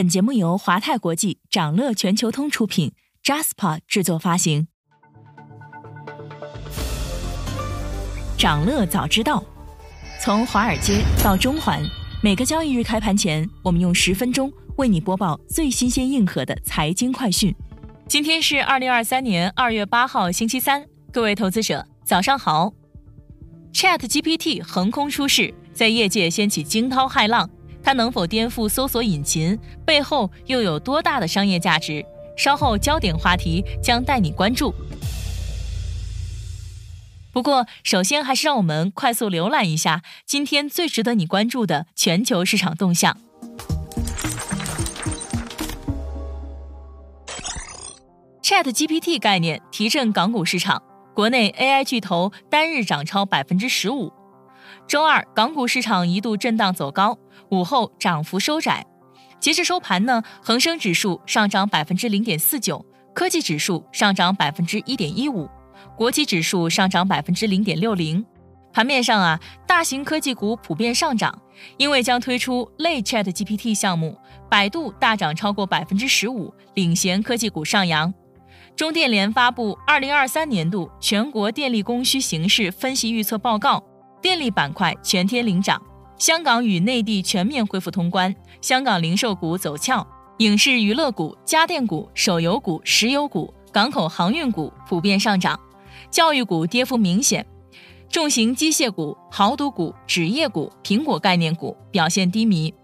本节目由华泰国际、掌乐全球通出品，Jaspa 制作发行。掌乐早知道，从华尔街到中环，每个交易日开盘前，我们用十分钟为你播报最新鲜、硬核的财经快讯。今天是二零二三年二月八号，星期三，各位投资者早上好。Chat GPT 横空出世，在业界掀起惊涛骇浪。它能否颠覆搜索引擎？背后又有多大的商业价值？稍后焦点话题将带你关注。不过，首先还是让我们快速浏览一下今天最值得你关注的全球市场动向。Chat GPT 概念提振港股市场，国内 AI 巨头单日涨超百分之十五。周二，港股市场一度震荡走高，午后涨幅收窄。截至收盘呢，恒生指数上涨百分之零点四九，科技指数上涨百分之一点一五，国企指数上涨百分之零点六零。盘面上啊，大型科技股普遍上涨，因为将推出类 Chat GPT 项目，百度大涨超过百分之十五，领衔科技股上扬。中电联发布二零二三年度全国电力供需形势分析预测报告。电力板块全天领涨，香港与内地全面恢复通关，香港零售股走俏，影视娱乐股、家电股、手游股、石油股、港口航运股普遍上涨，教育股跌幅明显，重型机械股、豪赌股、纸业股、苹果概念股表现低迷。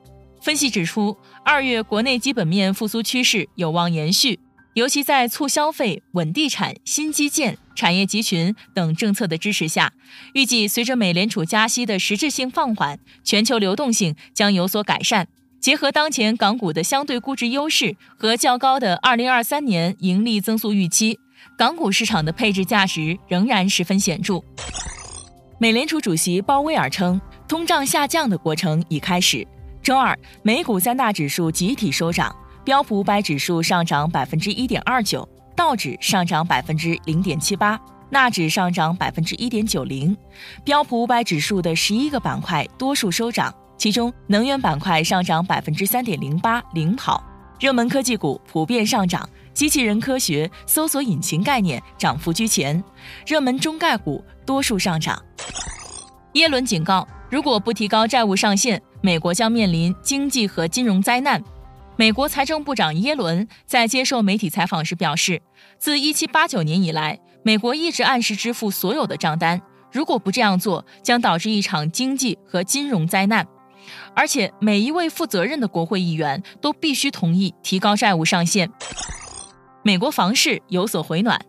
分析指出，二月国内基本面复苏趋势有望延续。尤其在促消费、稳地产、新基建、产业集群等政策的支持下，预计随着美联储加息的实质性放缓，全球流动性将有所改善。结合当前港股的相对估值优势和较高的2023年盈利增速预期，港股市场的配置价值仍然十分显著。美联储主席鲍威尔称，通胀下降的过程已开始。周二，美股三大指数集体收涨。标普五百指数上涨百分之一点二九，道指上涨百分之零点七八，纳指上涨百分之一点九零。标普五百指数的十一个板块多数收涨，其中能源板块上涨百分之三点零八，领跑。热门科技股普遍上涨，机器人科学、搜索引擎概念涨幅居前。热门中概股多数上涨。耶伦警告，如果不提高债务上限，美国将面临经济和金融灾难。美国财政部长耶伦在接受媒体采访时表示，自1789年以来，美国一直按时支付所有的账单。如果不这样做，将导致一场经济和金融灾难。而且，每一位负责任的国会议员都必须同意提高债务上限。美国房市有所回暖，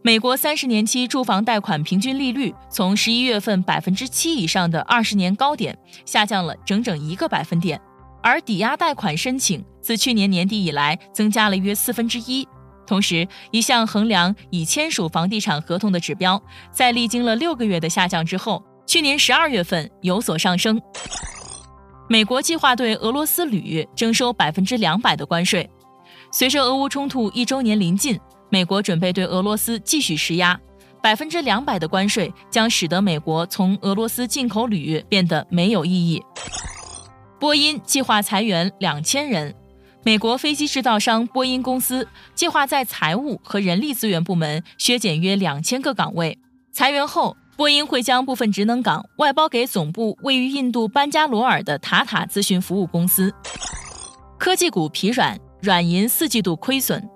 美国三十年期住房贷款平均利率从十一月份百分之七以上的二十年高点下降了整整一个百分点。而抵押贷款申请自去年年底以来增加了约四分之一。同时，一项衡量已签署房地产合同的指标，在历经了六个月的下降之后，去年十二月份有所上升。美国计划对俄罗斯铝征收百分之两百的关税。随着俄乌冲突一周年临近，美国准备对俄罗斯继续施压。百分之两百的关税将使得美国从俄罗斯进口铝变得没有意义。波音计划裁员两千人。美国飞机制造商波音公司计划在财务和人力资源部门削减约两千个岗位。裁员后，波音会将部分职能岗外包给总部位于印度班加罗尔的塔塔咨询服务公司。科技股疲软，软银四季度亏损。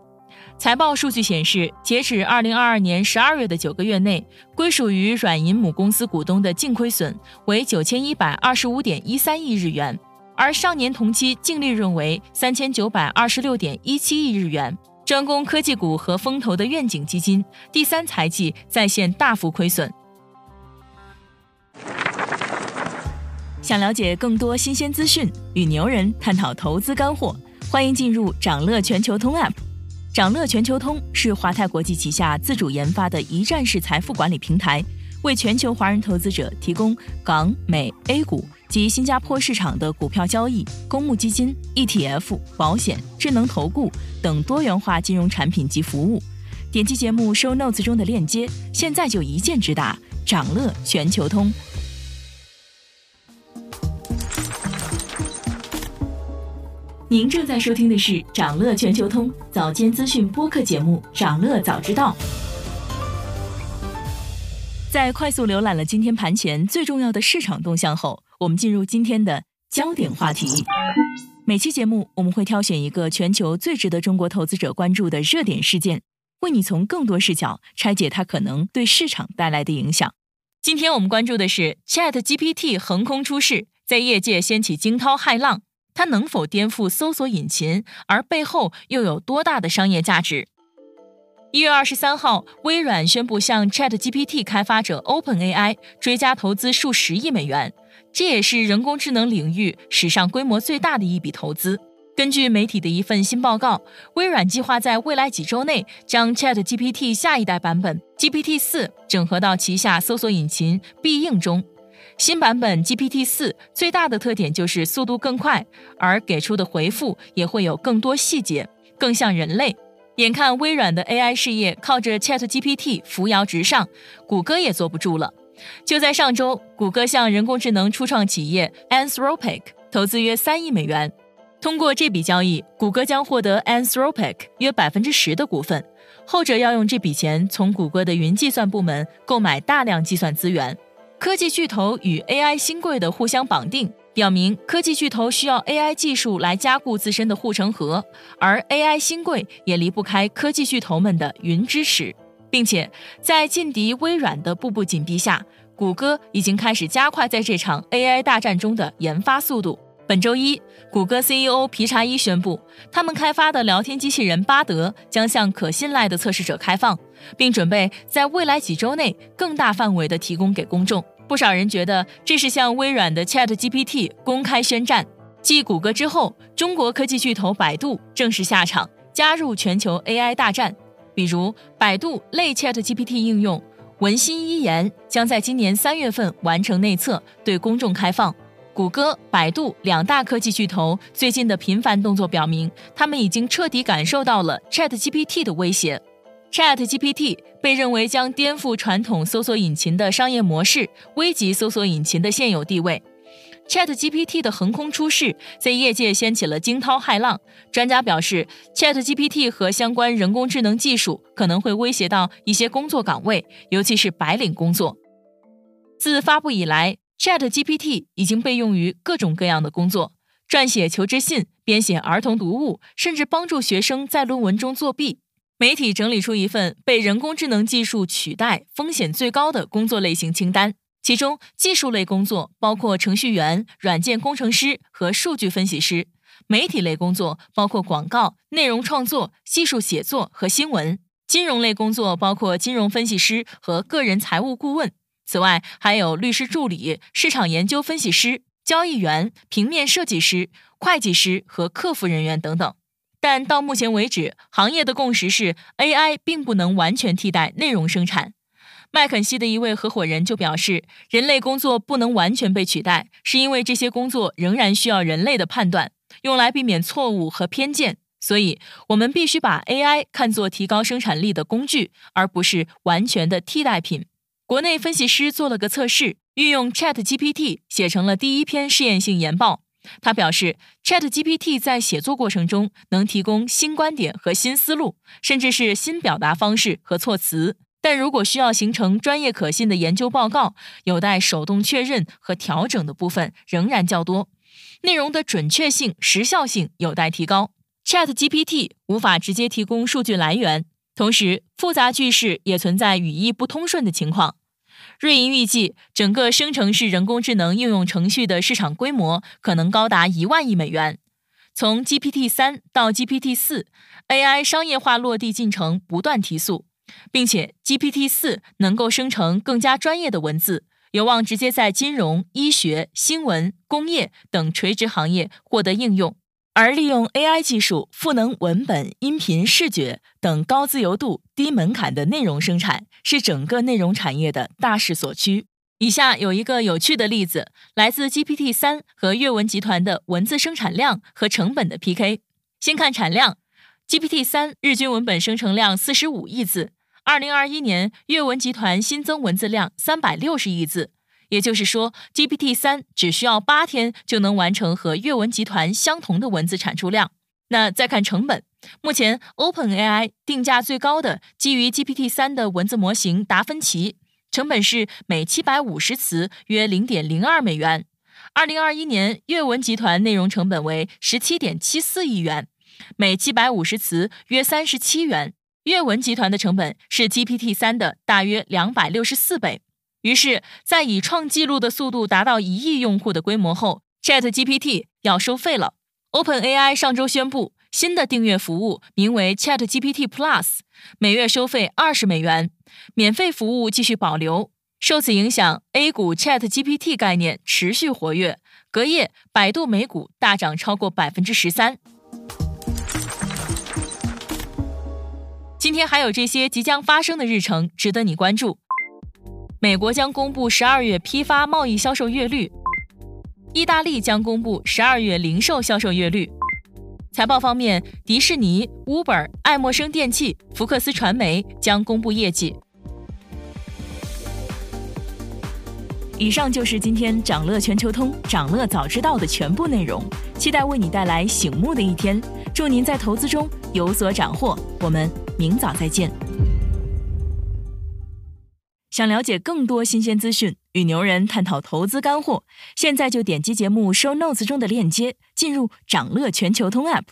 财报数据显示，截止二零二二年十二月的九个月内，归属于软银母公司股东的净亏损为九千一百二十五点一三亿日元。而上年同期净利润为三千九百二十六点一七亿日元，专攻科技股和风投的愿景基金第三财季再现大幅亏损。想了解更多新鲜资讯，与牛人探讨投资干货，欢迎进入掌乐全球通 App。掌乐全球通是华泰国际旗下自主研发的一站式财富管理平台，为全球华人投资者提供港、美、A 股。及新加坡市场的股票交易、公募基金、ETF、保险、智能投顾等多元化金融产品及服务。点击节目 show notes 中的链接，现在就一键直达掌乐全球通。您正在收听的是长乐全球通早间资讯播客节目《长乐早知道》。在快速浏览了今天盘前最重要的市场动向后，我们进入今天的焦点话题。每期节目我们会挑选一个全球最值得中国投资者关注的热点事件，为你从更多视角拆解它可能对市场带来的影响。今天我们关注的是 Chat GPT 横空出世，在业界掀起惊涛骇浪。它能否颠覆搜索引擎？而背后又有多大的商业价值？一月二十三号，微软宣布向 ChatGPT 开发者 OpenAI 追加投资数十亿美元，这也是人工智能领域史上规模最大的一笔投资。根据媒体的一份新报告，微软计划在未来几周内将 ChatGPT 下一代版本 GPT 四整合到旗下搜索引擎必应中。新版本 GPT 四最大的特点就是速度更快，而给出的回复也会有更多细节，更像人类。眼看微软的 AI 事业靠着 ChatGPT 扶摇直上，谷歌也坐不住了。就在上周，谷歌向人工智能初创企业 Anthropic 投资约三亿美元。通过这笔交易，谷歌将获得 Anthropic 约百分之十的股份，后者要用这笔钱从谷歌的云计算部门购买大量计算资源。科技巨头与 AI 新贵的互相绑定，表明科技巨头需要 AI 技术来加固自身的护城河，而 AI 新贵也离不开科技巨头们的云支持，并且在劲敌微软的步步紧逼下，谷歌已经开始加快在这场 AI 大战中的研发速度。本周一，谷歌 CEO 皮查伊宣布，他们开发的聊天机器人巴德将向可信赖的测试者开放，并准备在未来几周内更大范围的提供给公众。不少人觉得这是向微软的 Chat GPT 公开宣战。继谷歌之后，中国科技巨头百度正式下场，加入全球 AI 大战。比如，百度类 Chat GPT 应用文心一言将在今年三月份完成内测，对公众开放。谷歌、百度两大科技巨头最近的频繁动作表明，他们已经彻底感受到了 Chat GPT 的威胁。Chat GPT 被认为将颠覆传统搜索引擎的商业模式，危及搜索引擎的现有地位。Chat GPT 的横空出世，在业界掀起了惊涛骇浪。专家表示，Chat GPT 和相关人工智能技术可能会威胁到一些工作岗位，尤其是白领工作。自发布以来，Chat GPT 已经被用于各种各样的工作：撰写求职信、编写儿童读物，甚至帮助学生在论文中作弊。媒体整理出一份被人工智能技术取代风险最高的工作类型清单，其中技术类工作包括程序员、软件工程师和数据分析师；媒体类工作包括广告、内容创作、技术写作和新闻；金融类工作包括金融分析师和个人财务顾问。此外，还有律师助理、市场研究分析师、交易员、平面设计师、会计师和客服人员等等。但到目前为止，行业的共识是，AI 并不能完全替代内容生产。麦肯锡的一位合伙人就表示，人类工作不能完全被取代，是因为这些工作仍然需要人类的判断，用来避免错误和偏见。所以，我们必须把 AI 看作提高生产力的工具，而不是完全的替代品。国内分析师做了个测试，运用 ChatGPT 写成了第一篇试验性研报。他表示，ChatGPT 在写作过程中能提供新观点和新思路，甚至是新表达方式和措辞。但如果需要形成专业可信的研究报告，有待手动确认和调整的部分仍然较多，内容的准确性、时效性有待提高。ChatGPT 无法直接提供数据来源，同时复杂句式也存在语义不通顺的情况。瑞银预计，整个生成式人工智能应用程序的市场规模可能高达一万亿美元。从 GPT 三到 GPT 四，AI 商业化落地进程不断提速，并且 GPT 四能够生成更加专业的文字，有望直接在金融、医学、新闻、工业等垂直行业获得应用。而利用 AI 技术赋能文本、音频、视觉等高自由度、低门槛的内容生产，是整个内容产业的大势所趋。以下有一个有趣的例子，来自 GPT 三和阅文集团的文字生产量和成本的 PK。先看产量，GPT 三日均文本生成量四十五亿字，二零二一年阅文集团新增文字量三百六十亿字，也就是说，GPT 三只需要八天就能完成和阅文集团相同的文字产出量。那再看成本，目前 OpenAI 定价最高的基于 GPT 三的文字模型达芬奇，成本是每七百五十词约零点零二美元。二零二一年，阅文集团内容成本为十七点七四亿元，每七百五十词约三十七元。阅文集团的成本是 GPT 三的大约两百六十四倍。于是，在以创纪录的速度达到一亿用户的规模后，ChatGPT 要收费了。OpenAI 上周宣布，新的订阅服务名为 ChatGPT Plus，每月收费二十美元，免费服务继续保留。受此影响，A 股 ChatGPT 概念持续活跃，隔夜百度美股大涨超过百分之十三。今天还有这些即将发生的日程值得你关注。美国将公布十二月批发贸易销售月率，意大利将公布十二月零售销售月率。财报方面，迪士尼、Uber、爱默生电器、福克斯传媒将公布业绩。以上就是今天掌乐全球通、掌乐早知道的全部内容，期待为你带来醒目的一天。祝您在投资中有所斩获，我们明早再见。想了解更多新鲜资讯，与牛人探讨投资干货，现在就点击节目 show notes 中的链接，进入掌乐全球通 app。